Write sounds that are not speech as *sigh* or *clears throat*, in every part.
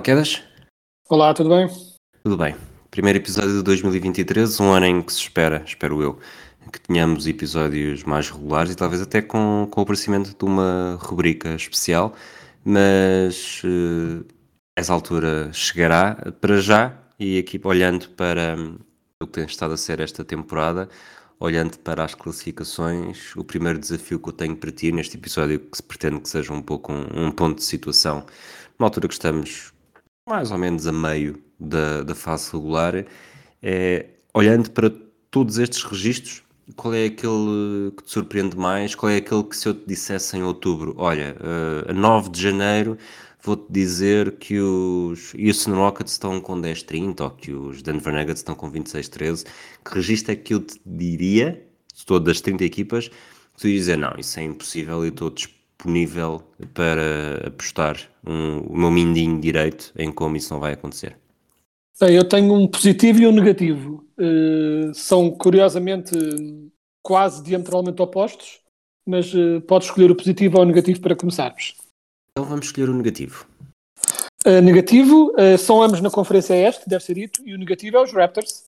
Olá, Quedas. Olá, tudo bem? Tudo bem? Primeiro episódio de 2023, um ano em que se espera, espero eu, que tenhamos episódios mais regulares e talvez até com, com o aparecimento de uma rubrica especial, mas eh, essa altura chegará para já e aqui olhando para hum, o que tem estado a ser esta temporada, olhando para as classificações, o primeiro desafio que eu tenho para ti neste episódio, que se pretende que seja um pouco um, um ponto de situação, numa altura que estamos mais ou menos a meio da, da fase regular, é, olhando para todos estes registros, qual é aquele que te surpreende mais? Qual é aquele que se eu te dissesse em outubro, olha, eh, a 9 de janeiro vou-te dizer que os Houston Rockets estão com 10-30 ou que os Denver Nuggets estão com 26-13, que registro é que eu te diria, de todas as 30 equipas, tu dizer, não, isso é impossível e estou disponível para apostar um- o meu mindinho direito em como isso não vai acontecer. Eu tenho um positivo e um negativo. Eh, são, curiosamente, quase diametralmente opostos, mas eh, podes escolher o positivo ou o negativo para começarmos. Então vamos escolher o negativo. Eh, negativo, eh, são ambos na Conferência Este, deve ser dito, e o negativo é os Raptors.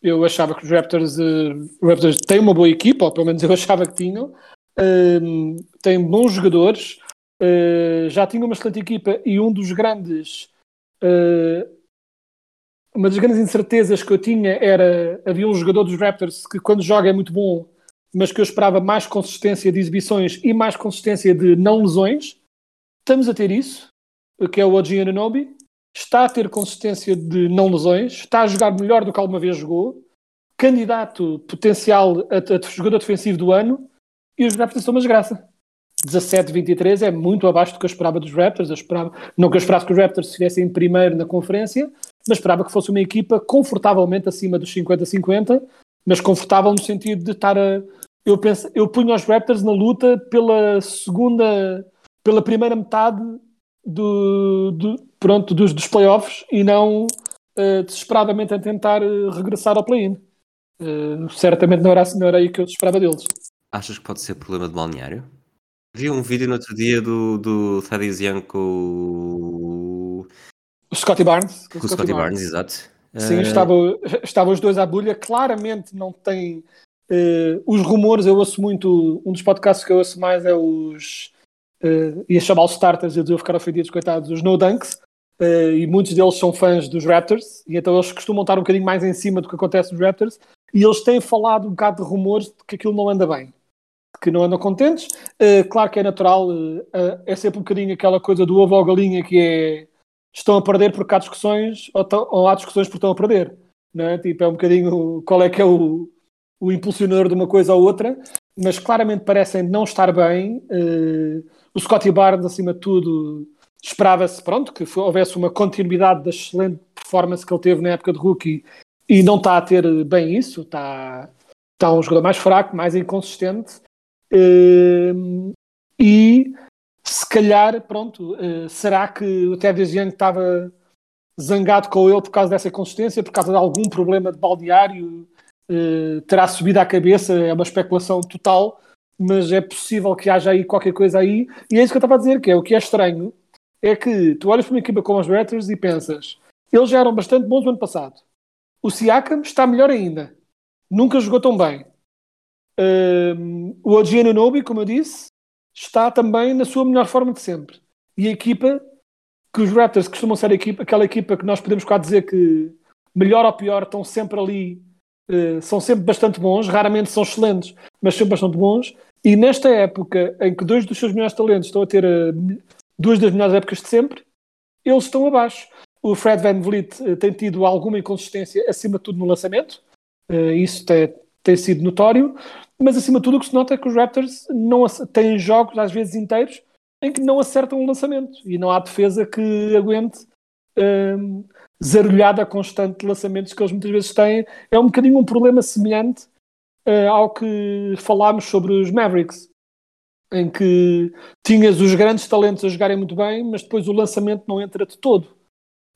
Eu achava que os Raptors, os Raptors têm uma boa equipa, ou pelo menos eu *laughs* achava que tinham. Eh, têm bons jogadores, eh, já tinham uma excelente equipa e um dos grandes eh, uma das grandes incertezas que eu tinha era havia um jogador dos Raptors que quando joga é muito bom, mas que eu esperava mais consistência de exibições e mais consistência de não lesões. Estamos a ter isso, que é o OG Anunoby. Está a ter consistência de não lesões, está a jogar melhor do que alguma vez jogou, candidato potencial a, a jogador defensivo do ano, e os Raptors são uma desgraça. 17-23 é muito abaixo do que eu esperava dos Raptors. Eu esperava, não que eu esperasse que os Raptors estivessem em primeiro na conferência, mas esperava que fosse uma equipa confortavelmente acima dos 50-50, mas confortável no sentido de estar a. Eu, penso, eu punho os Raptors na luta pela segunda, pela primeira metade do, do- pronto, dos, dos playoffs e não eh, desesperadamente a tentar eh, regressar ao play-in. Eh, certamente não era, não era aí que eu esperava deles. Achas que pode ser problema de balneário? Vi um vídeo no outro dia do, do Thaddeus Young com, o- O Scotty Barnes. com o Scotty Barnes, exato. Sim, Eh, estavam estava os dois à bolha. Claramente não tem. eh, os rumores, eu ouço muito. Um dos podcasts que eu ouço mais é os. Uh, ia chamá-los starters, eles iam ficar ofendidos, coitados, os No Dunks. eh, e muitos deles são fãs dos Raptors. E então eles costumam estar um bocadinho mais em cima do que acontece nos Raptors. E eles têm falado um bocado de rumores de que aquilo não anda bem. Que não andam contentes. Eh, claro que é natural. eh, eh, é sempre um bocadinho aquela coisa do ovo ou galinha que é estão a perder porque há discussões ou, ou há discussões porque estão a perder. Não é? Tipo, é um bocadinho qual é que é o, o impulsionador de uma coisa ou outra, mas claramente parecem não estar bem. Eh, o Scotty Barnes, acima de tudo, esperava-se pronto, que houvesse uma continuidade da excelente performance que ele teve na época de rookie e não está a ter bem isso, está, está um jogador mais fraco, mais inconsistente. Eh, e se calhar, pronto, eh, será que o Ted estava zangado com ele por causa dessa inconsistência, por causa de algum problema de balneário, eh, terá subido à cabeça, é uma especulação total, mas é possível que haja aí qualquer coisa aí, e é isso que eu estava a dizer, que é o que é estranho, é que tu olhas para uma equipa como os Raptors e pensas, eles já eram bastante bons no ano passado. O Siakam está melhor ainda. Nunca jogou tão bem. Um, o OG Anunoby, como eu disse, está também na sua melhor forma de sempre. E a equipa, que os Raptors costumam ser equipa, aquela equipa que nós podemos quase dizer que melhor ou pior estão sempre ali, eh, são sempre bastante bons, raramente são excelentes, mas sempre bastante bons. E nesta época em que dois dos seus melhores talentos estão a ter eh, duas das melhores épocas de sempre, eles estão abaixo. O Fred Van Vliet eh, tem tido alguma inconsistência, acima de tudo no lançamento, isso tem, tem sido notório. Mas acima de tudo o que se nota é que os Raptors não têm jogos, às vezes inteiros, em que não acertam o lançamento e não há defesa que aguente um, zarulhada constante de lançamentos que eles muitas vezes têm. É um bocadinho um problema semelhante uh, ao que falámos sobre os Mavericks, em que tinhas os grandes talentos a jogarem muito bem, mas depois o lançamento não entra de todo.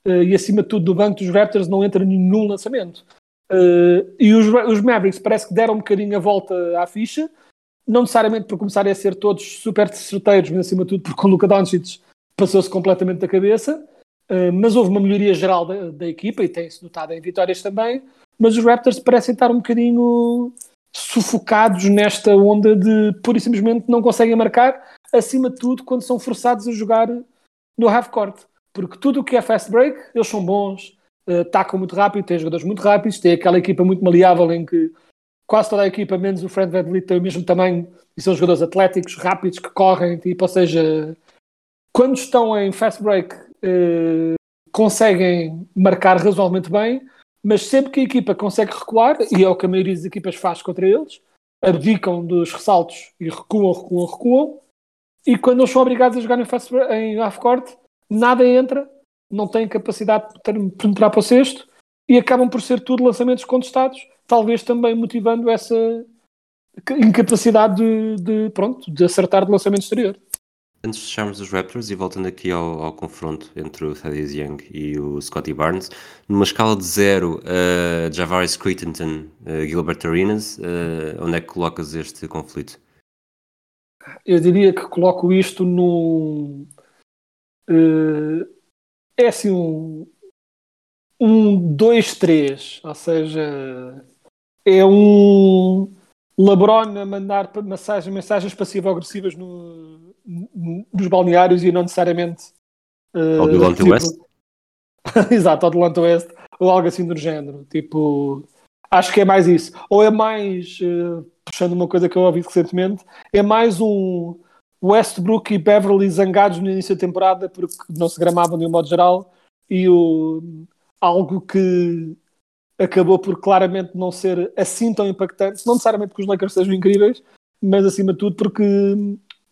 Uh, e acima de tudo, do banco dos Raptors não entra nenhum lançamento. Uh, e os, os, Mavericks parece que deram um bocadinho a volta à ficha, não necessariamente por começarem a ser todos super certeiros, mas acima de tudo porque o Luka Doncic passou-se completamente da cabeça. Uh, mas houve uma melhoria geral da, da equipa e tem-se notado em vitórias também. Mas os Raptors parecem estar um bocadinho sufocados nesta onda de pura e simplesmente não conseguem marcar, acima de tudo quando são forçados a jogar no half-court. Porque tudo o que é fast break, eles são bons, atacam muito rápido, têm jogadores muito rápidos, têm aquela equipa muito maleável em que quase toda a equipa, menos o Fred VanVleet, tem o mesmo tamanho e são jogadores atléticos, rápidos, que correm, tipo, ou seja, quando estão em fast break eh, conseguem marcar razoavelmente bem, mas sempre que a equipa consegue recuar, e é o que a maioria das equipas faz contra eles, abdicam dos ressaltos e recuam, recuam, recuam, e quando eles são obrigados a jogar em, fast, em half-court, nada entra, não têm capacidade de penetrar para o sexto e acabam por ser tudo lançamentos contestados, talvez também motivando essa incapacidade de, de pronto, de acertar de lançamento exterior. Antes de fecharmos os Raptors e voltando aqui ao, ao, confronto entre o Thaddeus Young e o Scotty Barnes, numa escala de 0 a uh, Javaris Crittenton, uh, Gilbert Arenas, uh, onde é que colocas este conflito? Eu diria que coloco isto no. Uh, é assim um, um 2-3, ou seja, é um LeBron a mandar mensagens, mensagens passivo-agressivas no, no, nos balneários e não necessariamente uh, ao Delante tipo, West? *laughs* Exato, ao Delante West ou algo assim do género. Tipo, acho que é mais isso. Ou é mais, uh, puxando uma coisa que eu ouvi recentemente, é mais um Westbrook e Beverly zangados no início da temporada porque não se gramavam de um modo geral e o, algo que acabou por claramente não ser assim tão impactante, não necessariamente porque os Lakers sejam incríveis, mas acima de tudo porque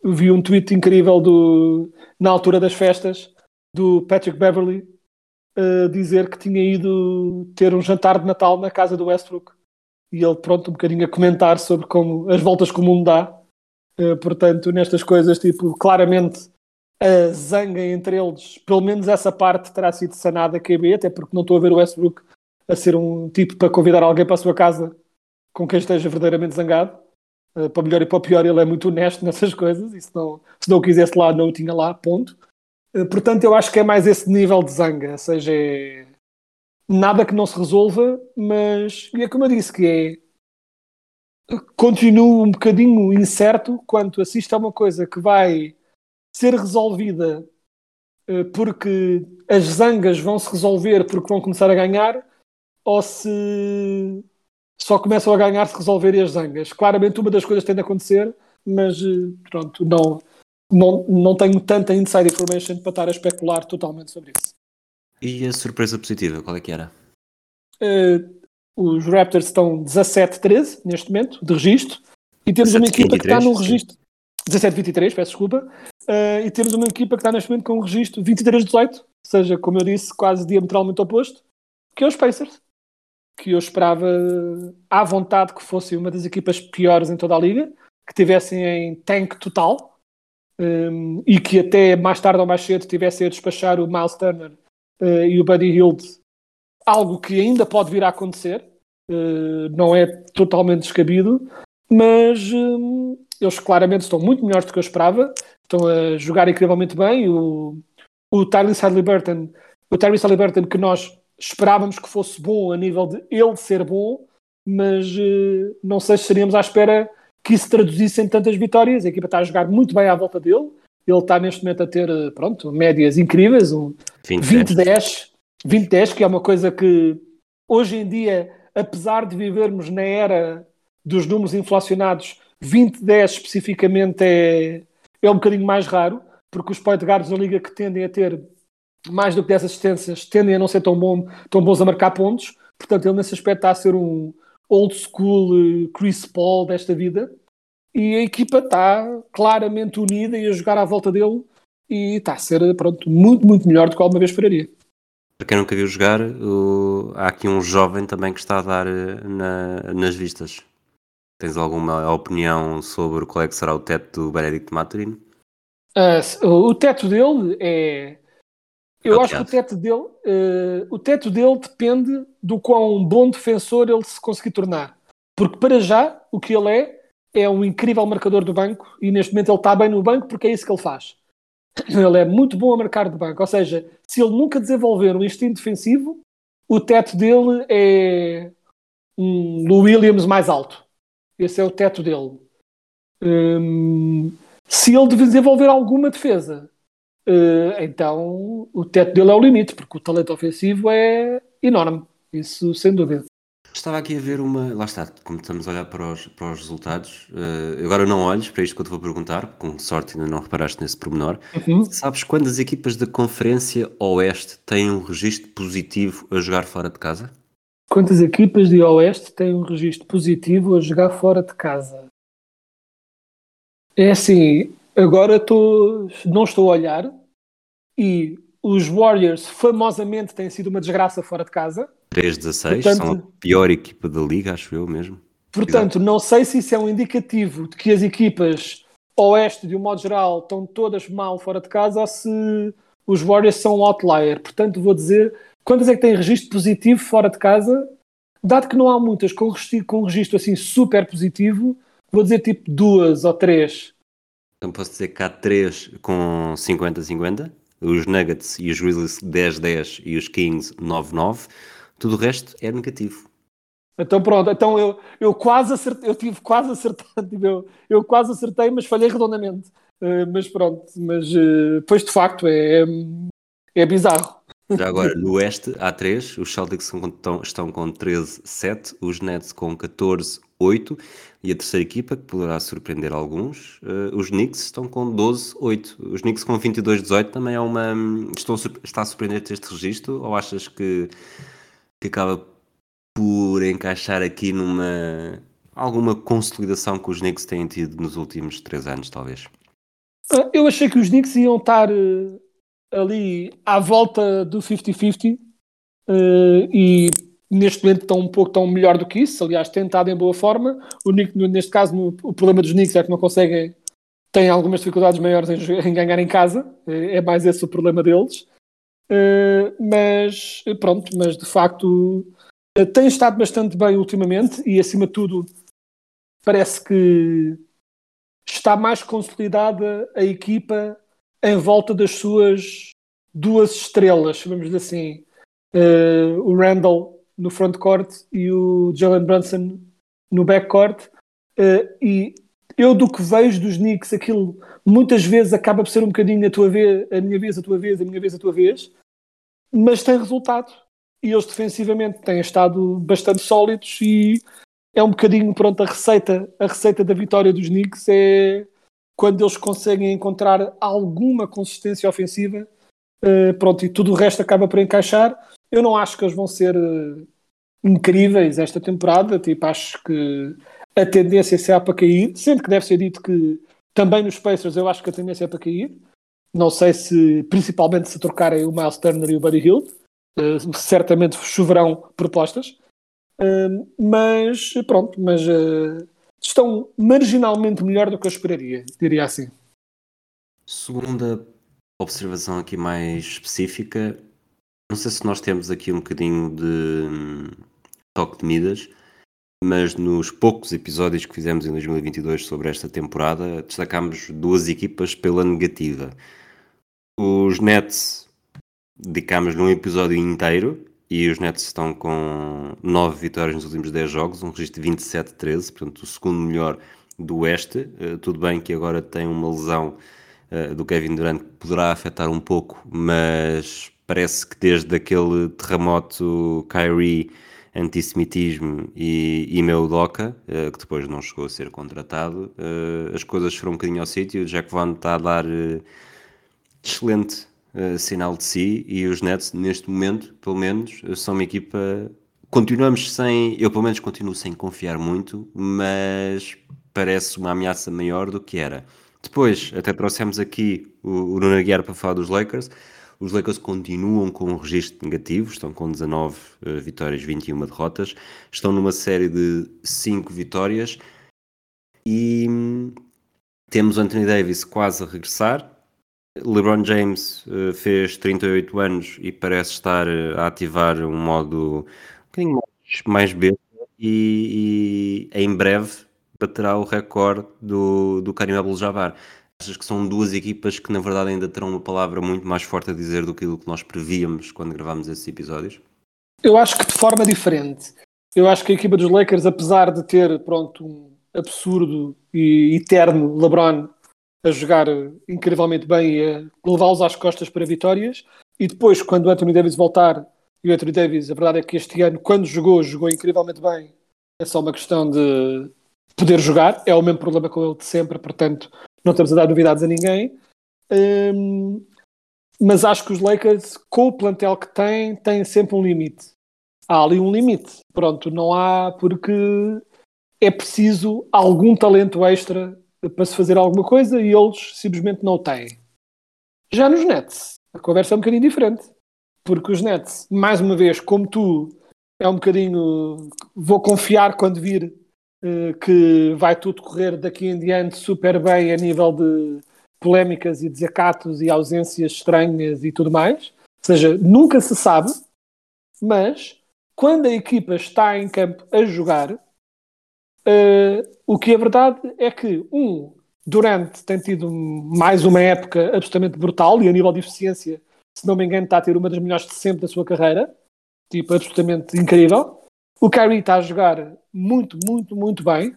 vi um tweet incrível do, na altura das festas do Patrick Beverly dizer que tinha ido ter um jantar de Natal na casa do Westbrook. E ele pronto um bocadinho a comentar sobre como as voltas que o mundo dá portanto nestas coisas tipo claramente a zanga entre eles pelo menos essa parte terá sido sanada a até porque não estou a ver o Westbrook a ser um tipo para convidar alguém para a sua casa com quem esteja verdadeiramente zangado. Uh, para melhor e para pior, ele é muito honesto *laughs* nessas coisas. E se não, se não o quisesse lá, não o tinha lá, ponto. Uh, portanto, eu acho que é mais esse nível de zanga. Ou seja, é nada que não se resolva, mas é como eu disse, que é. Continuo um bocadinho incerto quanto assiste a uma coisa que vai ser resolvida uh, porque as zangas vão se resolver porque vão começar a ganhar ou se só começam a ganhar se resolverem as zangas. Claramente uma das coisas tem de acontecer, mas eh, pronto, não, não, não tenho tanta inside information para estar a especular totalmente sobre isso. E a surpresa positiva, qual é que era? Uh, os Raptors estão 17-13 neste momento, de registro, e temos uma equipa 23, que está num registro 17-23, peço desculpa, uh, e temos uma equipa que está neste momento com um registro 23-18, ou seja, como eu disse, quase diametralmente oposto, que é os Pacers que eu esperava à vontade que fosse uma das equipas piores em toda a liga, que tivessem em tank total um, e que até mais tarde ou mais cedo tivessem a despachar o Miles Turner uh, e o Buddy Hield, algo que ainda pode vir a acontecer, não é totalmente descabido, mas um, eles claramente estão muito melhores do que eu esperava, estão a jogar incrivelmente bem. O, o Tyrese Halliburton, o Tyrese Halliburton que nós esperávamos que fosse bom a nível de ele ser bom, mas uh, não sei se estaríamos à espera que isso traduzisse em tantas vitórias. A equipa está a jogar muito bem à volta dele. Ele está neste momento a ter, eh, pronto, médias incríveis, um 20-10, 20-10, que é uma coisa que hoje em dia, apesar de vivermos na era dos números inflacionados, 20-10 especificamente é, é um bocadinho mais raro, porque os point guards da liga que tendem a ter mais do que 10 assistências, tendem a não ser tão, bom, tão bons a marcar pontos. Portanto, ele nesse aspecto está a ser um, old school eh, Chris Paul desta vida. E a equipa está claramente unida e a jogar à volta dele e está a ser pronto, muito, muito melhor do que alguma vez esperaria. Para quem nunca viu jogar, o- há aqui um jovem também que está a dar eh, na- nas vistas. Tens alguma opinião sobre qual é que será o teto do Benedict Maturin? Ah, se- o teto dele é. Eu acho que o teto dele, eh, o teto dele depende do quão bom defensor ele se conseguir tornar. Porque para já, o que ele é, é um incrível marcador do banco e neste momento ele está bem no banco porque é isso que ele faz. *clears throat* Ele é muito bom a marcar de banco. Ou seja, se ele nunca desenvolver um instinto defensivo, o teto dele é um Lou Williams mais alto. Esse é o teto dele. Hum, se ele desenvolver alguma defesa, eh, então o teto dele é o limite, porque o talento ofensivo é enorme. Isso sem dúvida. Estava aqui a ver uma. Lá está, como estamos a olhar para os, para os resultados. eh, agora não olhes para isto que eu te vou perguntar, com sorte ainda não reparaste nesse pormenor. Sabes quantas equipas da Conferência Oeste têm um registro positivo a jogar fora de casa? Quantas equipas de Oeste têm um registro positivo a jogar fora de casa? É assim, agora estou, não estou a olhar e os Warriors famosamente têm sido uma desgraça fora de casa. 3-16, Portanto- são a pior equipa da liga, acho eu mesmo. Portanto, não sei se isso é um indicativo de que as equipas oeste, de um modo geral, estão todas mal fora de casa ou se os Warriors são um outlier. Portanto, vou dizer quantas é que têm registro positivo fora de casa, dado que não há muitas com registro, com registro assim super positivo, vou dizer tipo duas ou três. Então posso dizer que há 3 com 50-50, os Nuggets e os Grizzlies 10-10 e os Kings 9-9. Tudo o resto é negativo. Então pronto, então eu, eu quase acertei, eu tive quase acertado, *laughs* tipo, eu, eu quase acertei, mas falhei redondamente. Eh, mas pronto, mas eh, pois de facto é, é bizarro. *laughs* Já agora, no Oeste há 3, os Celtics estão, estão com 13-7, os Nets com 14-8 e a terceira equipa, que poderá surpreender alguns, eh, os Knicks estão com 12-8. Os Knicks com 22-18 também é uma. Estão, a sur- está a surpreender-te este registro ou achas que, que acaba por encaixar aqui numa. alguma consolidação que os Knicks têm tido nos últimos 3 anos, talvez? Ah, Eu achei que os Knicks iam estar eh, ali à volta do 50-50 eh, e neste momento estão um pouco tão melhor do que isso. Aliás, têm estado em boa forma. O Knicks, no- neste caso, o problema dos Knicks é que não conseguem, têm algumas dificuldades maiores em, *laughs* em ganhar em casa. Eh, É mais esse o problema deles. Eh, mas pronto, mas de facto eh, tem estado bastante bem ultimamente e acima de tudo parece que está mais consolidada a equipa em volta das suas duas estrelas, chamamos assim, Eh, o Randall no frontcourt e o Jalen Brunson no backcourt. Eh, e eu do que vejo dos Knicks, aquilo muitas vezes acaba por ser um bocadinho a tua vez, a minha vez, a tua vez, a minha vez, a tua vez, mas tem resultado. E eles defensivamente têm estado bastante sólidos e é um bocadinho pronto a receita, a receita da vitória dos Knicks é quando eles conseguem encontrar alguma consistência ofensiva, eh, pronto, e tudo o resto acaba por encaixar. Eu não acho que eles vão ser eh, incríveis esta temporada, tipo, acho que a tendência será para cair, sendo que deve ser dito que também nos Pacers eu acho que a tendência é para cair. Não sei se, principalmente se trocarem o Miles Turner e o Buddy Hill, eh, certamente choverão propostas. Uh, mas pronto, mas uh, estão marginalmente melhor do que eu esperaria, diria assim. Segunda observação aqui mais específica, não sei se nós temos aqui um bocadinho de hum, toque de Midas, mas nos poucos episódios que fizemos em 2022 sobre esta temporada, destacámos duas equipas pela negativa. Os Nets dedicámos-lhe um episódio inteiro e os Nets estão com 9 vitórias nos últimos 10 jogos, um registro de 27-13, portanto o segundo melhor do Oeste. Uh, tudo bem que agora tem uma lesão uh, do Kevin Durant que poderá afetar um pouco, mas parece que desde aquele terremoto Kyrie, antissemitismo e, e Meudoka, uh, que depois não chegou a ser contratado, as coisas foram um bocadinho ao sítio. Jack Vaughn está a dar excelente Uh, sinal de si e os Nets neste momento, pelo menos, são uma equipa continuamos sem, eu pelo menos continuo sem confiar muito, mas parece uma ameaça maior do que era. Depois, até trouxemos aqui o, o Nuno Aguiar para falar dos Lakers. Os Lakers continuam com um registro negativo, estão com 19 uh, vitórias, 21 derrotas. Estão numa série de 5 vitórias e hum, temos Anthony Davis quase a regressar. LeBron James uh, fez 38 anos e parece estar uh, a ativar um modo um bocadinho mais, mais besta e, e, em breve baterá o recorde do, do Karim Abdul-Jabbar. Achas que são duas equipas que na verdade ainda terão uma palavra muito mais forte a dizer do que aquilo que nós prevíamos quando gravámos esses episódios? Eu acho que de forma diferente. Eu acho que a equipa dos Lakers, apesar de ter pronto, um absurdo e eterno LeBron a jogar incrivelmente bem e a levá-los às costas para vitórias, e depois, quando o Anthony Davis voltar, e o Anthony Davis, a verdade é que este ano, quando jogou, jogou incrivelmente bem, é só uma questão de poder jogar, é o mesmo problema com ele de sempre, portanto, não estamos a dar novidades a ninguém. Um, mas acho que os Lakers, com o plantel que têm, têm sempre um limite. Há ali um limite. Pronto, não há, porque é preciso algum talento extra para se fazer alguma coisa e eles simplesmente não o têm. Já nos Nets, a conversa é um bocadinho diferente. Porque os Nets, mais uma vez, como tu, é um bocadinho. Vou confiar quando vir eh, que vai tudo correr daqui em diante super bem a nível de polémicas e desacatos e ausências estranhas e tudo mais. Ou seja, nunca se sabe, mas quando a equipa está em campo a jogar, uh, o que é verdade é que, um, Durante tem tido mais uma época absolutamente brutal e a nível de eficiência, se não me engano, está a ter uma das melhores de sempre da sua carreira, tipo, absolutamente incrível. O Kyrie está a jogar muito, muito, muito bem.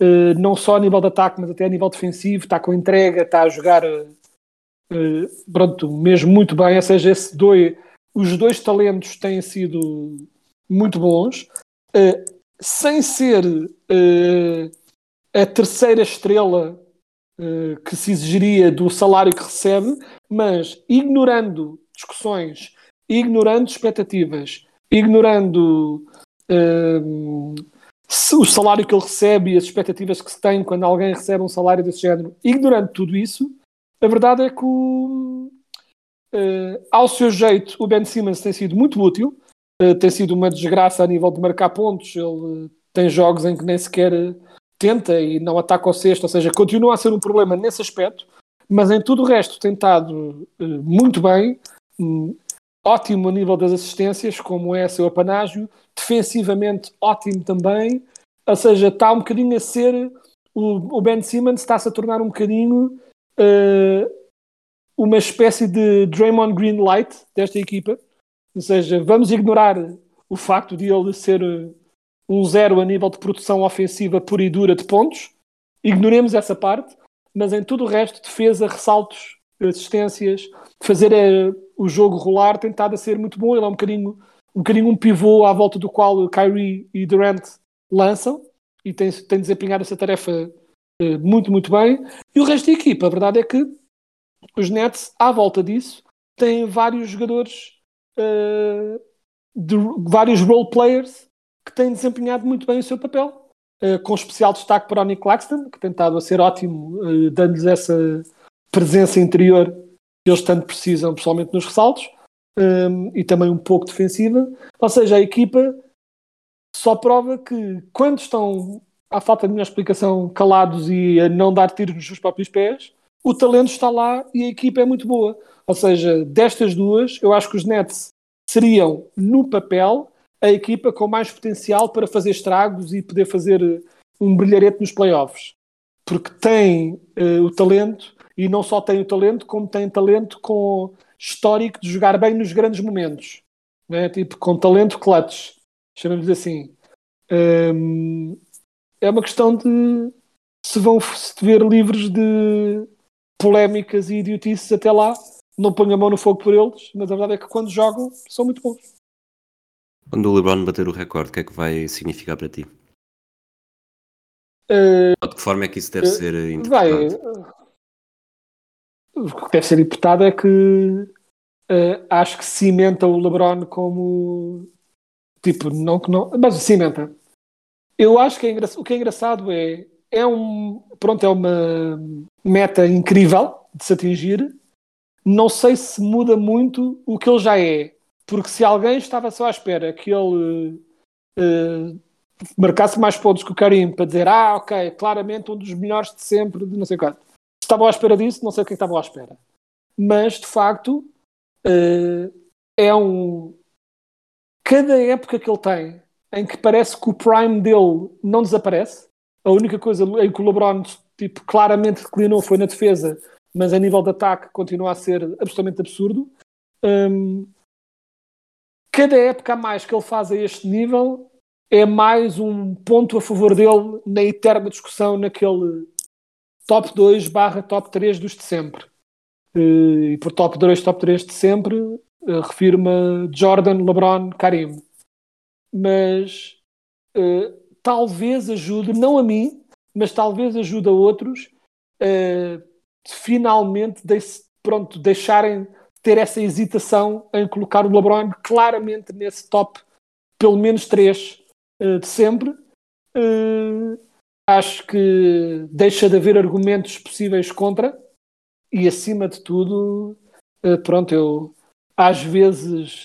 Uh, não só a nível de ataque, mas até a nível defensivo. Está com entrega, está a jogar uh, pronto, mesmo muito bem. Ou seja, esse dois, os dois talentos têm sido muito bons. Uh, sem ser a terceira estrela que se exigiria do salário que recebe, mas ignorando discussões, ignorando expectativas, ignorando o salário que ele recebe e as expectativas que se tem quando alguém recebe um salário desse género, ignorando tudo isso, a verdade é que, o, uh, ao seu jeito, o Ben Simmons tem sido muito útil, uh, tem sido uma desgraça a nível de marcar pontos, ele tem jogos em que nem sequer tenta e não ataca o sexto, ou seja, continua a ser um problema nesse aspecto, mas em tudo o resto tem estado muito bem, um, ótimo a nível das assistências, como é seu apanágio, defensivamente ótimo também, ou seja, está um bocadinho a ser o Ben Simmons está-se a tornar um bocadinho uh, uma espécie de Draymond Green Light desta equipa, ou seja, vamos ignorar o facto de ele ser um zero a nível de produção ofensiva pura e dura de pontos, ignoremos essa parte, mas em tudo o resto, defesa, ressaltos, assistências, fazer uh, o jogo rolar, tem estado a ser muito bom. Ele é um bocadinho, um bocadinho um pivô à volta do qual Kyrie e Durant lançam e tem, tem desempenhado essa tarefa uh, muito, muito bem. E o resto da equipa, a verdade é que os Nets, à volta disso, têm vários jogadores, uh, de, vários role players que têm desempenhado muito bem o seu papel. Uh, com especial destaque para o Nick Claxton, que tem estado a ser ótimo, dando-lhes essa presença interior que eles tanto precisam, pessoalmente nos ressaltos, um, e também um pouco defensiva. Ou seja, a equipa só prova que quando estão, à falta de minha explicação, calados e a não dar tiros nos seus próprios pés, o talento está lá e a equipa é muito boa. Ou seja, destas duas, eu acho que os Nets seriam, no papel, a equipa com mais potencial para fazer estragos e poder fazer um brilharete nos playoffs. Porque tem uh, o talento e não só tem o talento, como tem talento com histórico de jogar bem nos grandes momentos. Né? Tipo, com talento clutch, chamamos assim. Um, é uma questão de se vão se ver livres de polémicas e idiotices até lá, não ponho a mão no fogo por eles, mas a verdade é que quando jogam são muito bons. Quando o LeBron bater o recorde, o que é que vai significar para ti? Uh, de que forma é que isso deve uh, ser interpretado? Vai, o que deve ser imputado é que uh, acho que cimenta o LeBron como Tipo, não que não. Mas cimenta. Eu acho que é engra... o que é engraçado é. É um. Pronto, é uma meta incrível de se atingir. Não sei se muda muito o que ele já é. Porque se alguém estava só à espera que ele uh, marcasse mais pontos que o Karim para dizer, ah, ok, claramente um dos melhores de sempre, de não sei quanto. Se estavam à espera disso, não sei o que é estavam à espera. Mas, de facto, uh, é um. Cada época que ele tem, em que parece que o prime dele não desaparece, a única coisa em que o LeBron tipo, claramente declinou foi na defesa, mas a nível de ataque continua a ser absolutamente absurdo. Um, cada época a mais que ele faz a este nível é mais um ponto a favor dele na eterna discussão naquele top 2 barra top 3 dos de sempre. Eh, e por top 2, top 3 de sempre, eh, refiro-me Jordan, LeBron, Karim. Mas uh, talvez ajude, não a mim, mas talvez ajude a outros a finalmente de, pronto, deixarem ter essa hesitação em colocar o LeBron claramente nesse top, pelo menos 3 uh, de sempre. Uh, acho que deixa de haver argumentos possíveis contra e acima de tudo, uh, pronto, eu às vezes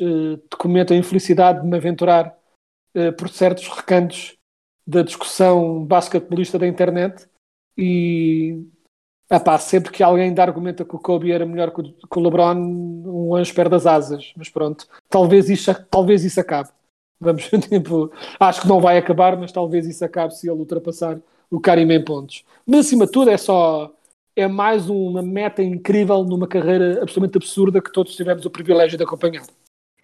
cometo a infelicidade de me aventurar por certos recantos da discussão basquetebolista da internet e epá, sempre que alguém argumenta que o Kobe era melhor que o, que o LeBron, um anjo perde as asas, mas pronto, talvez isso, talvez isso acabe. Vamos, *laughs* tipo, acho que não vai acabar, mas talvez isso acabe se ele ultrapassar o Karim em pontos. Mas acima de tudo é só é mais uma meta incrível numa carreira absolutamente absurda que todos tivemos o privilégio de acompanhar.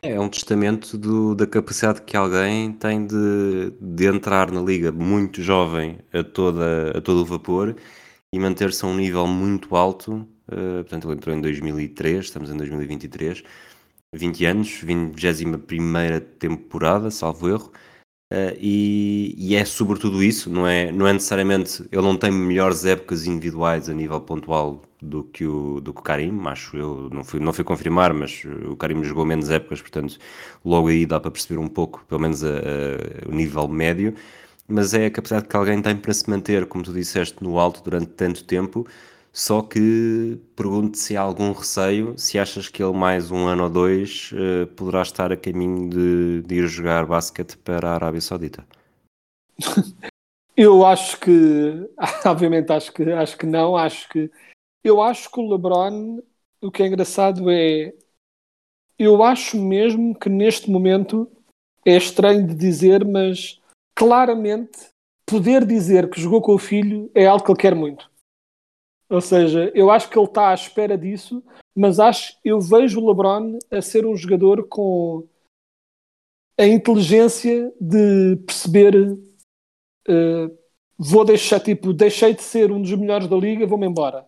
É um testamento do, da capacidade que alguém tem de, de entrar na liga muito jovem a, toda, a todo o vapor e manter-se a um nível muito alto. Uh, portanto, ele entrou em 2003, estamos em 2023, 20 anos, 21 temporada, salvo erro. Uh, e, e, é sobretudo isso, não é, não é necessariamente ele não tem melhores épocas individuais a nível pontual do que o, do que o Karim, acho eu, não fui, não fui confirmar, mas o Karim jogou menos épocas, portanto logo aí dá para perceber um pouco, pelo menos a, a, o nível médio, mas é a capacidade que alguém tem para se manter, como tu disseste, no alto durante tanto tempo só que pergunto se há algum receio, se achas que ele mais um ano ou dois uh, poderá estar a caminho de, de, ir jogar basquete para a Arábia Saudita. *laughs* Eu acho que, *laughs* obviamente acho que, acho que não, acho que eu acho que o LeBron, o que é engraçado é eu acho mesmo que neste momento é estranho de dizer, mas claramente poder dizer que jogou com o filho é algo que ele quer muito. Ou seja, eu acho que ele está à espera disso, mas acho eu vejo o LeBron a ser um jogador com a inteligência de perceber uh, vou deixar, tipo, deixei de ser um dos melhores da liga, vou-me embora.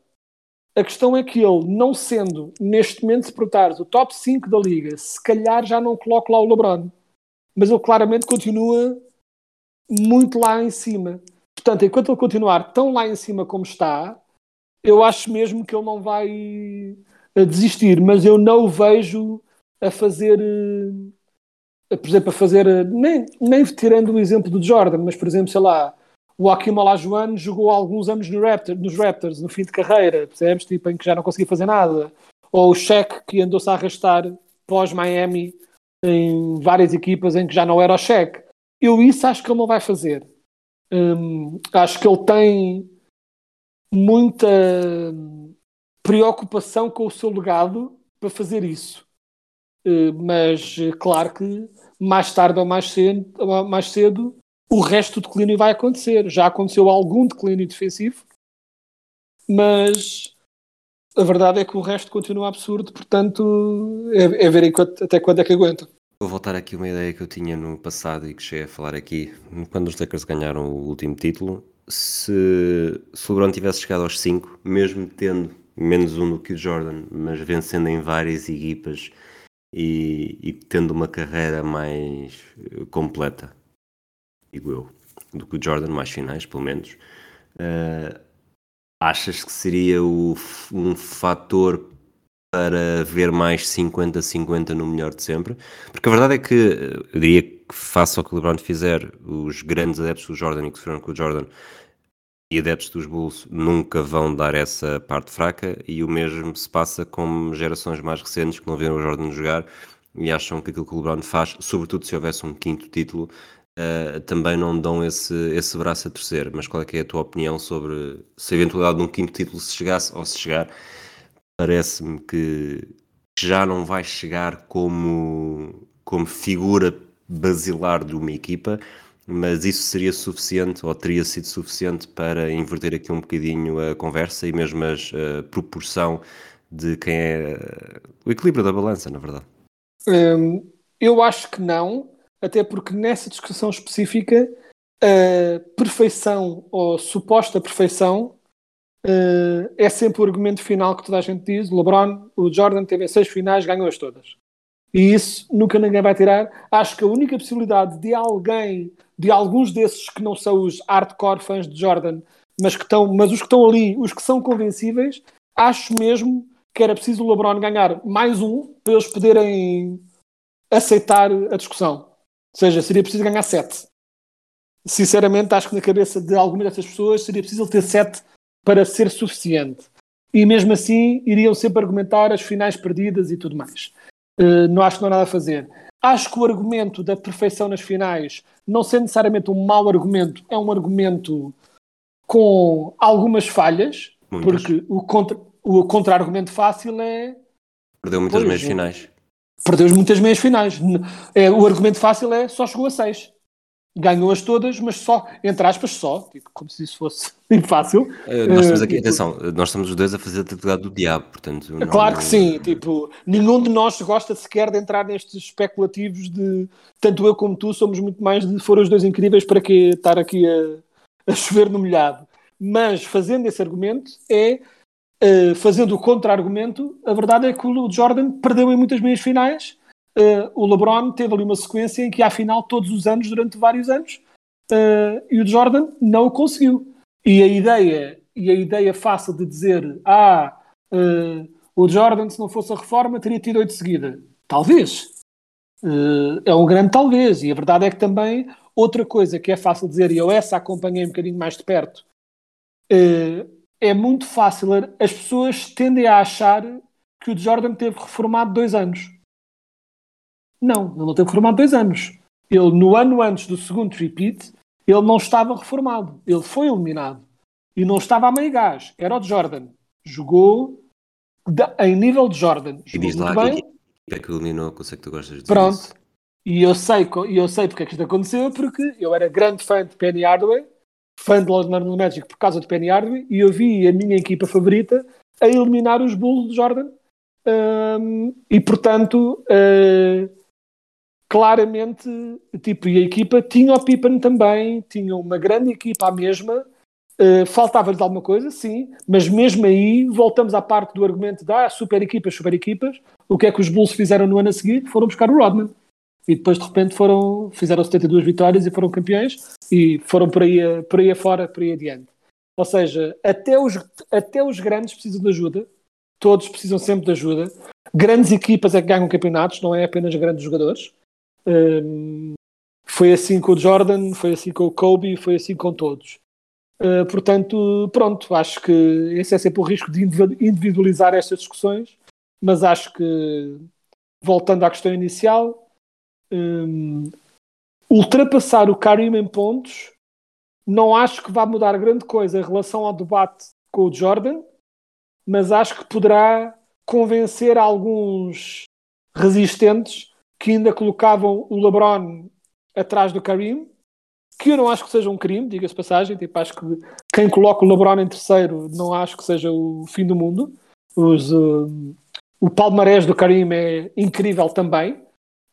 A questão é que ele, não sendo neste momento, se perguntares o top 5 da liga, se calhar já não coloco lá o LeBron. Mas ele claramente continua muito lá em cima. Portanto, enquanto ele continuar tão lá em cima como está, eu acho mesmo que ele não vai eh, desistir, mas eu não o vejo a fazer, eh, por exemplo, a fazer, eh, nem, nem tirando o exemplo do Jordan, mas por exemplo, sei lá, o Akim Olajuwon jogou alguns anos no Raptor, nos Raptors, no fim de carreira, percebes? Tipo, em que já não conseguia fazer nada. Ou o Shaq, que andou-se a arrastar pós-Miami em várias equipas em que já não era o Shaq. Eu isso acho que ele não vai fazer. Hum, acho que ele tem muita preocupação com o seu legado para fazer isso. Eh, mas eh, claro que mais tarde ou mais cedo, mais cedo o resto do declínio vai acontecer. Já aconteceu algum declínio defensivo, mas a verdade é que o resto continua absurdo, portanto é, é ver até quando é que aguenta. Vou voltar aqui uma ideia que eu tinha no passado e que cheguei a falar aqui, quando os Lakers ganharam o último título, se, se o LeBron tivesse chegado aos 5, mesmo tendo menos um do que o Jordan, mas vencendo em várias equipas e, e tendo uma carreira mais eh, completa, digo eu, do que o Jordan, mais finais, pelo menos, uh, achas que seria o, um fator para ver mais 50-50 no melhor de sempre? Porque a verdade é que eu diria que que faça o que o LeBron fizer, os grandes adeptos do Jordan e que sofreram com o Jordan e adeptos dos Bulls nunca vão dar essa parte fraca e o mesmo se passa com gerações mais recentes que não viram o Jordan jogar e acham que aquilo que o LeBron faz, sobretudo se houvesse um quinto título, uh, também não dão esse, esse braço a torcer. Mas qual é é a tua opinião sobre se a eventualidade de um quinto título se chegasse ou se chegar? Parece-me que já não vai chegar como, como figura basilar de uma equipa, mas isso seria suficiente ou teria sido suficiente para inverter aqui um bocadinho a conversa e mesmo a proporção de quem é o equilíbrio da balança, na verdade? Hum, eu acho que não, até porque nessa discussão específica a perfeição ou suposta perfeição é sempre o argumento final que toda a gente diz. LeBron, o Jordan teve seis finais, ganhou-as todas. E isso nunca ninguém vai tirar. Acho que a única possibilidade de alguém de alguns desses que não são os hardcore fãs de Jordan, mas, que estão, mas os que estão ali, os que são convencíveis, acho mesmo que era preciso o LeBron ganhar mais um para eles poderem aceitar a discussão. Ou seja, seria preciso ganhar sete. Sinceramente, acho que na cabeça de algumas dessas pessoas seria preciso ter sete para ser suficiente. E mesmo assim, iriam sempre argumentar as finais perdidas e tudo mais. Uh, não acho que não há nada a fazer. Acho que o argumento da perfeição nas finais, não sendo necessariamente um mau argumento, é um argumento com algumas falhas, Muitas. porque o contra, o contra-argumento fácil é. Perdeu muitas pois, meias é. finais. Perdeu muitas meias finais. É, o argumento fácil é só chegou a seis ganhou-as todas, mas só, entre aspas, só, tipo, como se isso fosse *laughs* fácil. Uh, nós estamos aqui, uh, atenção, nós estamos os dois a fazer a atividade do diabo, portanto. Não, claro que sim, tipo, nenhum de nós gosta sequer de entrar nestes especulativos de tanto eu como tu somos muito mais de foram os dois incríveis para que estar aqui a, a chover no molhado. Mas fazendo esse argumento é. Uh, fazendo o contra-argumento, a verdade é que o Jordan perdeu em muitas meias finais uh, o LeBron teve ali uma sequência em que há final todos os anos, durante vários anos, uh, e o Jordan não o conseguiu. E a ideia, e a ideia fácil de dizer, ah, uh, o Jordan, se não fosse a reforma, teria tido oito seguida. Talvez. é um grande talvez. E a verdade é que também, outra coisa que é fácil dizer, e eu essa acompanhei um bocadinho mais de perto, é muito fácil, as pessoas tendem a achar que o Jordan teve reformado dois anos. Não, ele não teve reformado dois anos. Ele, no ano antes do segundo repeat, ele não estava reformado. Ele foi eliminado. E não estava a meio gás. Era o Jordan. Jogou em nível de Jordan. E diz lá bem. que é que eliminou, que eu sei que tu gostas de Pronto. Isso. E eu sei, eu sei porque é que isto aconteceu, porque eu era grande fã de Penny Hardaway, fã de Orlando Magic por causa de Penny Hardaway, e eu vi a minha equipa favorita a eliminar os Bulls de Jordan. Um, e portanto, uh, claramente, tipo, e a equipa tinha o Pippen também, tinha uma grande equipa à mesma, uh, faltava-lhes alguma coisa, sim, mas mesmo aí voltamos à parte do argumento da ah, super equipas, super equipas, o que é que os Bulls fizeram no ano a seguir? Foram buscar o Rodman. E depois de repente foram, fizeram 72 vitórias e foram campeões e foram por aí, por aí afora, por aí adiante. Ou seja, até os, até os grandes precisam de ajuda, todos precisam sempre de ajuda. Grandes equipas é que ganham campeonatos, não é apenas grandes jogadores. Um, foi assim com o Jordan, foi assim com o Kobe, foi assim com todos. Uh, portanto, pronto, acho que esse é sempre o risco de individualizar estas discussões, mas acho que, voltando à questão inicial, um, ultrapassar o Karim em pontos não acho que vá mudar grande coisa em relação ao debate com o Jordan, mas acho que poderá convencer alguns resistentes que ainda colocavam o LeBron atrás do Karim, que eu não acho que seja um crime, diga-se passagem, tipo, acho que quem coloca o LeBron em terceiro não acho que seja o fim do mundo. Os, uh, o palmarés do Karim é incrível também,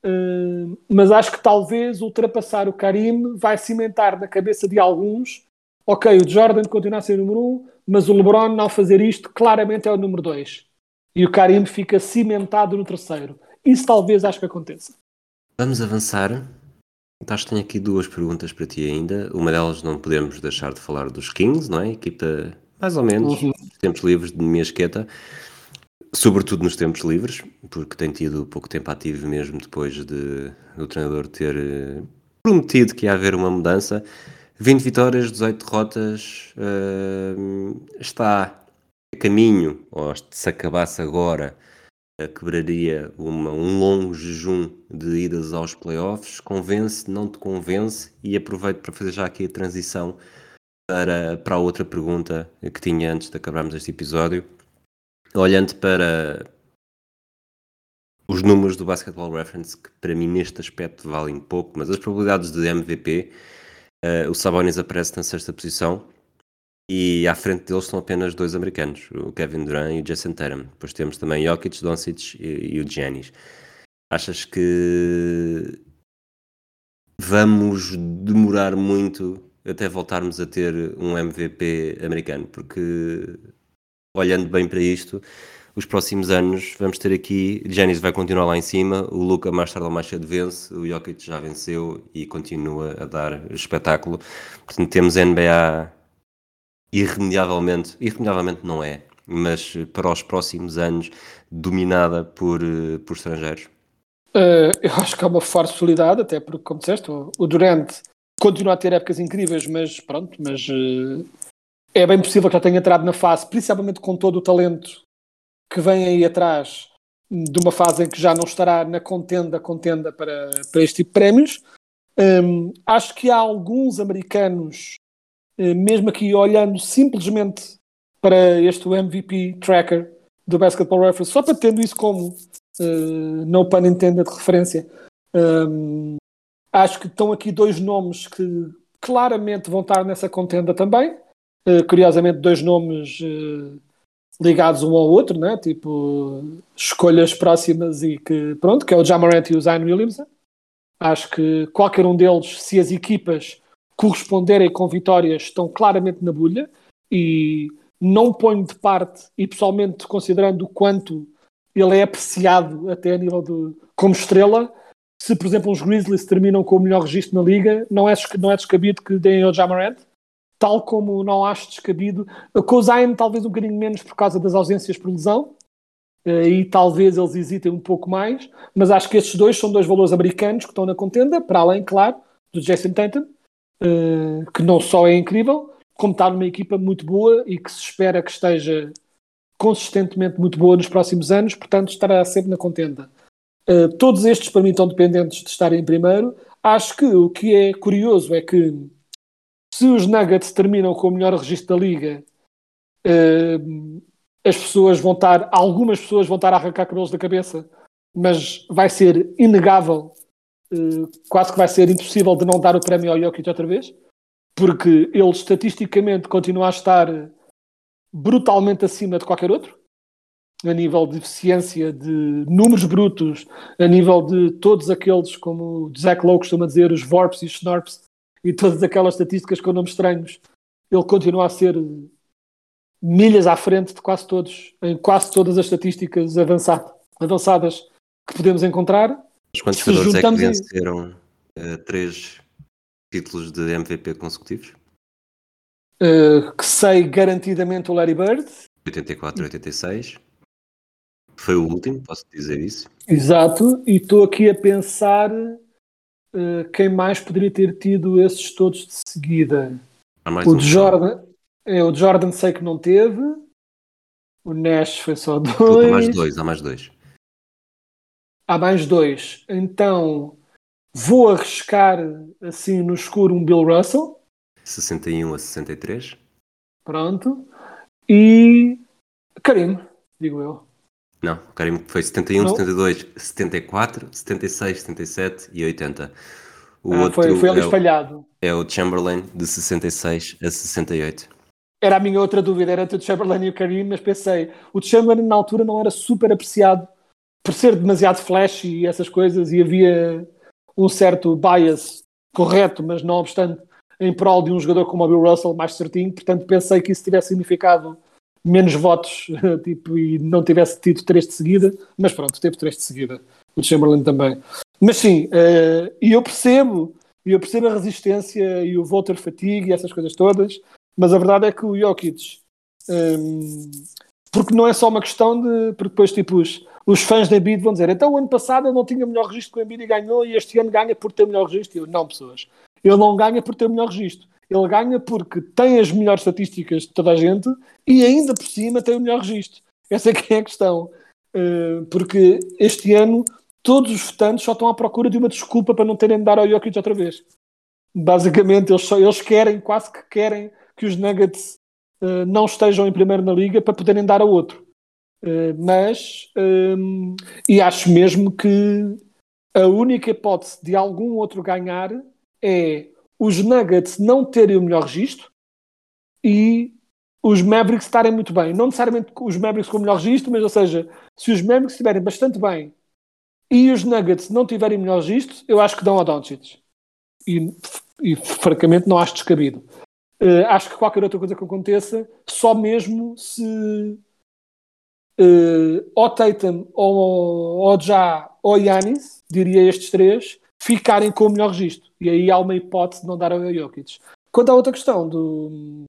uh, mas acho que talvez ultrapassar o Karim vai cimentar na cabeça de alguns ok, o Jordan continua a ser número um, mas o LeBron, ao fazer isto, claramente é o número dois. E o Karim fica cimentado no terceiro. Isso talvez acho que aconteça. Vamos avançar. Acho que tenho aqui duas perguntas para ti ainda. Uma delas não podemos deixar de falar dos Kings, não é? Equipa mais ou menos, uhum. tempos livres de minha esqueta. sobretudo nos tempos livres, porque tem tido pouco tempo ativo mesmo depois de o treinador ter eh, prometido que ia haver uma mudança. 20 vitórias, 18 derrotas, uh, está a caminho, ou se acabasse agora, uh, quebraria uma, um longo jejum de idas aos playoffs. Convence, não te convence? E aproveito para fazer já aqui a transição para, para a outra pergunta que tinha antes de acabarmos este episódio. Olhando para os números do Basketball Reference, que para mim neste aspecto valem pouco, mas as probabilidades de MVP, uh, o Sabonis aparece na sexta posição e à frente deles estão apenas dois americanos, o Kevin Durant e o Jason Tatum. Depois temos também Jokic, Doncic e, e o Giannis. Achas que vamos demorar muito até voltarmos a ter um MVP americano, porque olhando bem para isto, os próximos anos vamos ter aqui, Giannis vai continuar lá em cima, o Luca mais tarde ou mais cedo vence, o Jokic já venceu e continua a dar espetáculo. Portanto, temos NBA irremediavelmente, irremediavelmente não é, mas para os próximos anos dominada por, por estrangeiros. Uh, eu acho que há uma forte solidariedade, até porque, como disseste, o Durant continua a ter épocas incríveis, mas pronto, mas uh, é bem possível que já tenha entrado na fase, principalmente com todo o talento que vem aí atrás de uma fase em que já não estará na contenda, contenda para, para este tipo de prémios. Um, acho que há alguns americanos, mesmo aqui olhando simplesmente para este MVP tracker do Basketball Reference, só para tendo isso como uh, no pun intended de referência, um, Acho que estão aqui dois nomes que claramente vão estar nessa contenda também. Uh, curiosamente, dois nomes uh, ligados um ao outro, né? tipo escolhas próximas e que, pronto, que é o Jamarant e o Zion Williamson. Acho que qualquer um deles, se as equipas corresponderem com vitórias, estão claramente na bolha e não ponho de parte, e pessoalmente considerando o quanto ele é apreciado até a nível de como estrela, se, por exemplo, os Grizzlies terminam com o melhor registro na liga, não é, não é descabido que deem ao Jamarant, tal como não acho descabido. O Zion, talvez um bocadinho menos por causa das ausências por lesão, eh, e talvez eles hesitem um pouco mais, mas acho que estes dois são dois valores americanos que estão na contenda, para além, claro, do Jason Tatum, eh, que não só é incrível, como está numa equipa muito boa e que se espera que esteja consistentemente muito boa nos próximos anos, portanto estará sempre na contenda. Uh, todos estes, para mim, estão dependentes de estarem em primeiro. Acho que o que é curioso é que se os Nuggets terminam com o melhor registro da liga, uh, as pessoas vão estar, algumas pessoas vão estar a arrancar cabelos da cabeça, mas vai ser inegável, quase que vai ser impossível de não dar o prémio ao Jokic outra vez, porque ele estatisticamente continua a estar brutalmente acima de qualquer outro a nível de eficiência, de números brutos, a nível de todos aqueles, como o Zach Lowe costuma dizer, os VORPs e os SNORPs, e todas aquelas estatísticas com nomes estranhos, ele continua a ser milhas à frente de quase todos, em quase todas as estatísticas avançadas que podemos encontrar. Mas quantos jogadores é que venceram uh, três títulos de MVP consecutivos? Uh, que sei garantidamente o Larry Bird. 84, 86. Foi o último, posso dizer isso? Exato, e estou aqui a pensar uh, quem mais poderia ter tido esses todos de seguida. o um de Jordan, é, o Jordan sei que não teve, o Nash foi só dois. Há mais dois, há mais dois. Há mais dois. Então vou arriscar assim no escuro um Bill Russell. 61 a 63. Pronto. E Karim, digo eu. Não, Karim foi 71, não. 72, 74, 76, 77 e 80. O ah, outro foi, foi ali é espalhado. O, é o Chamberlain de 66 a 68. Era a minha outra dúvida, era entre o Chamberlain e o Karim, mas pensei, o Chamberlain na altura não era super apreciado por ser demasiado flash e essas coisas, e havia um certo bias correto, mas não obstante, em prol de um jogador como o Bill Russell mais certinho, portanto pensei que isso tivesse significado menos votos *laughs* tipo, e não tivesse tido três de seguida, mas pronto, teve três de seguida. O Chamberlain também. Mas sim, uh, e eu percebo, eu percebo a resistência e o voter fatigue e essas coisas todas, mas a verdade é que o Jokic um, ehm, porque não é só uma questão de. Porque depois, tipo, os, os fãs da Embiid vão dizer então o ano passado ele não tinha melhor registro que o Embiid e ganhou, e este ano ganha por ter melhor registro. Eu, não, pessoas. Ele não ganha por ter melhor registro. Ele ganha porque tem as melhores estatísticas de toda a gente e ainda por cima tem o melhor registro. Essa é que é a questão. Uh, porque este ano todos os votantes só estão à procura de uma desculpa para não terem de dar ao Jokic outra vez. Basicamente, eles, só, eles querem, quase que querem que os Nuggets uh, não estejam em primeiro na liga para poderem dar a outro. Uh, mas, um, e acho mesmo que a única hipótese de algum outro ganhar é os Nuggets não terem o melhor registro e os Mavericks estarem muito bem. Não necessariamente os Mavericks com o melhor registro, mas, ou seja, se os Mavericks estiverem bastante bem e os Nuggets não tiverem melhor registro, eu acho que dão a Doncic. E, e francamente não acho descabido. Uh, acho que qualquer outra coisa que aconteça, só mesmo se uh, ou Tatum ou, ou já ou Yanis, diria estes três, ficarem com o melhor registro. E aí há uma hipótese de não dar ao Jokic. Quanto à outra questão do.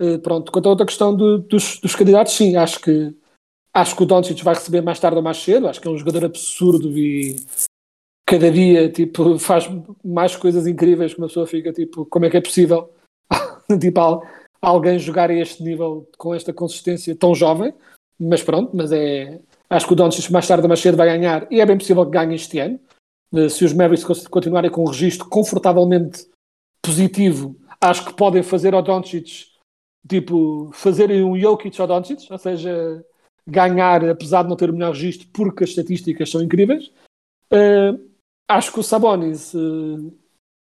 Uh, pronto, quanto à outra questão do, dos, dos candidatos, sim, acho que acho que o Doncic vai receber mais tarde ou mais cedo. Acho que é um jogador absurdo e cada dia tipo, *laughs* faz mais coisas incríveis que uma pessoa fica tipo, como é que é possível *laughs* tipo, alguém jogar a este nível com esta consistência tão jovem? Mas pronto, mas é. Acho que o Doncic mais tarde ou mais cedo vai ganhar e é bem possível que ganhe este ano. Eh, se os Mavericks continuarem com um registro confortavelmente positivo, acho que podem fazer ao Doncic, tipo, fazerem um Jokic ao Doncic, ou seja, ganhar apesar de não ter o melhor registro, porque as estatísticas são incríveis. Uh, acho que o Sabonis, uh,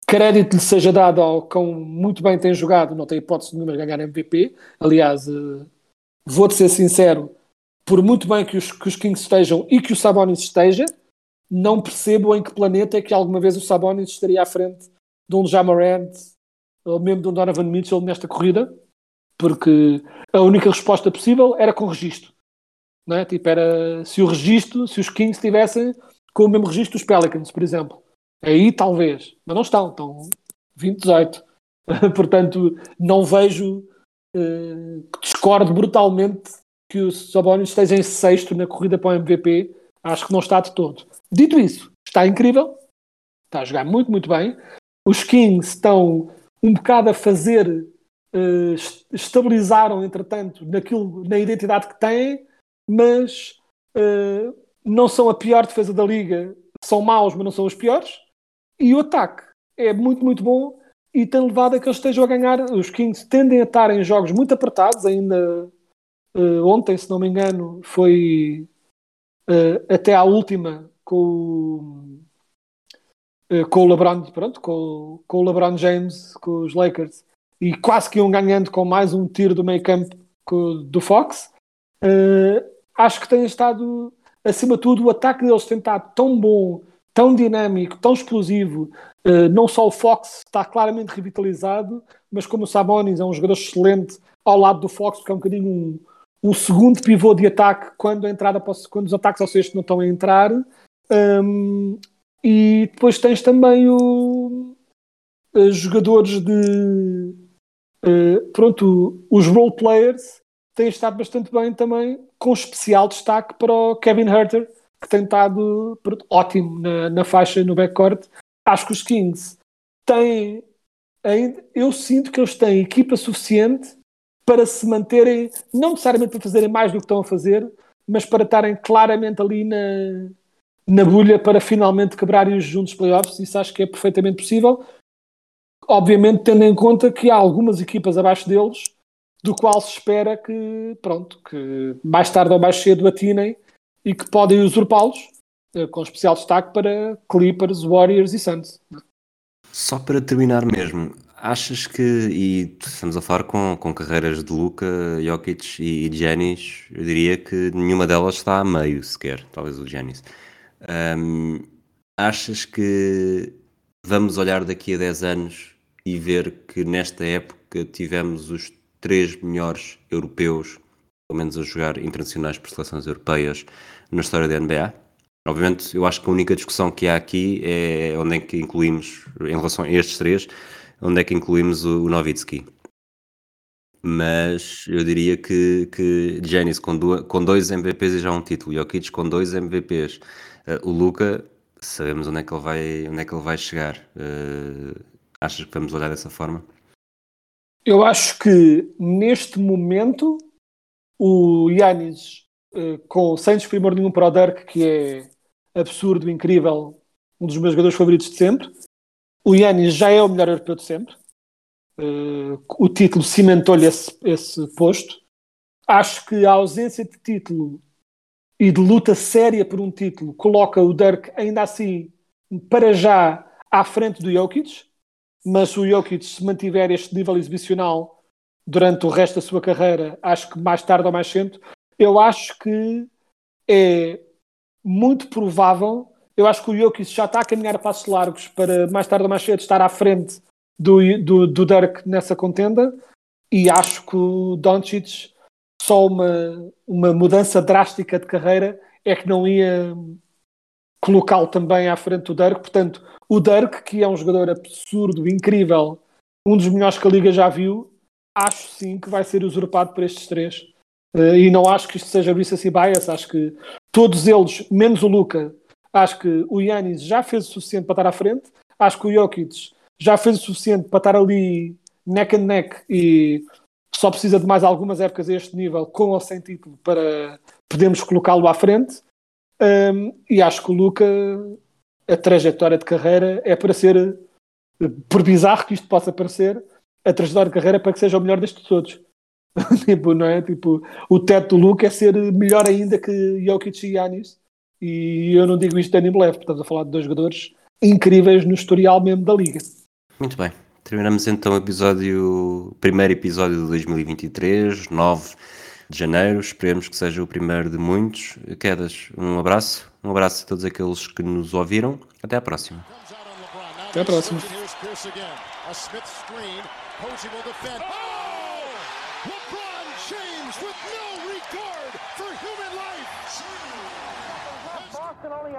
crédito lhe seja dado ao quão muito bem tem jogado, não tem hipótese nenhuma de ganhar MVP. Aliás, uh, vou-te ser sincero, por muito bem que os, que os Kings estejam e que o Sabonis esteja, não percebo em que planeta é que alguma vez o Sabonis estaria à frente de um Jamarant ou mesmo de um Donovan Mitchell nesta corrida, porque a única resposta possível era com registro. Não é? Tipo, era se o registro, se os Kings estivessem com o mesmo registro dos Pelicans, por exemplo. Aí talvez, mas não estão, estão 20-18. *laughs* Portanto, não vejo, uh, discordo brutalmente que o Sabonis esteja em sexto na corrida para o MVP. Acho que não está de todo. Dito isso, está incrível, está a jogar muito, muito bem. Os Kings estão um bocado a fazer, uh, estabilizaram, entretanto, naquilo, na identidade que têm, mas uh, não são a pior defesa da liga, são maus, mas não são os piores. E o ataque é muito, muito bom e tem levado a que eles estejam a ganhar. Os Kings tendem a estar em jogos muito apertados, ainda uh, ontem, se não me engano, foi uh, até à última com, uh, com o LeBron, pronto, com, com o LeBron James, com os Lakers, e quase que iam ganhando com mais um tiro do meio campo do Fox. Acho que tem estado, acima de tudo, o ataque deles tem estado tão bom, tão dinâmico, tão explosivo. Uh, não só o Fox está claramente revitalizado, mas como o Sabonis é um jogador excelente ao lado do Fox, porque é um bocadinho um, um segundo pivô de ataque quando, a entrada, quando os ataques ao sexto não estão a entrar. Um, e depois tens também o, os jogadores de. Uh, pronto, os role players têm estado bastante bem também, com especial destaque para o Kevin Herter, que tem estado ótimo na, na faixa no backcourt. Acho que os Kings têm. Ainda, eu sinto que eles têm equipa suficiente para se manterem, não necessariamente para fazerem mais do que estão a fazer, mas para estarem claramente ali na, na bulha para finalmente quebrarem os juntos playoffs. Isso acho que é perfeitamente possível. Obviamente, tendo em conta que há algumas equipas abaixo deles, do qual se espera que, pronto, que mais tarde ou mais cedo atinem e que podem usurpá-los, eh, com especial destaque para Clippers, Warriors e Suns. Só para terminar mesmo, Achas que, e estamos a falar com, com carreiras de Luca, Jokic e, e Giannis, eu diria que nenhuma delas está a meio sequer, talvez o Giannis. Um, achas que vamos olhar daqui a 10 anos e ver que nesta época tivemos os três melhores europeus, pelo menos a jogar internacionais por seleções europeias, na história da NBA? Obviamente, eu acho que a única discussão que há aqui é onde é que incluímos, em relação a estes três, onde é que incluímos o, o Novitsky? Mas eu diria que, que Giannis com, com dois MVPs e já um título, Jokic com dois MVPs, uh, o Luca sabemos onde é que ele vai, onde é que ele vai chegar. Uh, achas que vamos olhar dessa forma? Eu acho que neste momento o Yannis, uh, com sem desprimor nenhum para o Dirk, que é absurdo, incrível, um dos meus jogadores favoritos de sempre, o Yannis já é o melhor europeu de sempre. Uh, o título cimentou-lhe esse, esse posto. Acho que a ausência de título e de luta séria por um título coloca o Dirk ainda assim para já à frente do Jokic, mas se o Jokic se mantiver este nível exibicional durante o resto da sua carreira, acho que mais tarde ou mais cedo, eu acho que é muito provável, eu acho que o Jokic já está a caminhar a passos largos para mais tarde ou mais cedo estar à frente do, do, do Dirk nessa contenda e acho que o Doncic só uma, uma mudança drástica de carreira é que não ia colocá-lo também à frente do Dirk. Portanto, o Dirk, que é um jogador absurdo, incrível, um dos melhores que a Liga já viu, acho sim que vai ser usurpado por estes três. Uh, e não acho que isto seja recency bias, acho que todos eles, menos o Luca, acho que o Yannis já fez o suficiente para estar à frente, acho que o Jokic já fez o suficiente para estar ali neck and neck e só precisa de mais algumas épocas a este nível, com ou sem título, para podermos colocá-lo à frente. Um, e acho que o Luca, a trajetória de carreira é para ser, por bizarro que isto possa parecer, a trajetória de carreira é para que seja o melhor destes todos. *laughs* tipo, não é? Tipo, o teto do Luca é ser melhor ainda que Jokic e Yanis. E eu não digo isto de ânimo leve, estamos a falar de dois jogadores incríveis no historial mesmo da liga. Muito bem. Terminamos então o episódio, primeiro episódio de 2023, 9 de janeiro. Esperemos que seja o primeiro de muitos. Quedas, um abraço. Um abraço a todos aqueles que nos ouviram. Até à próxima. Até à próxima.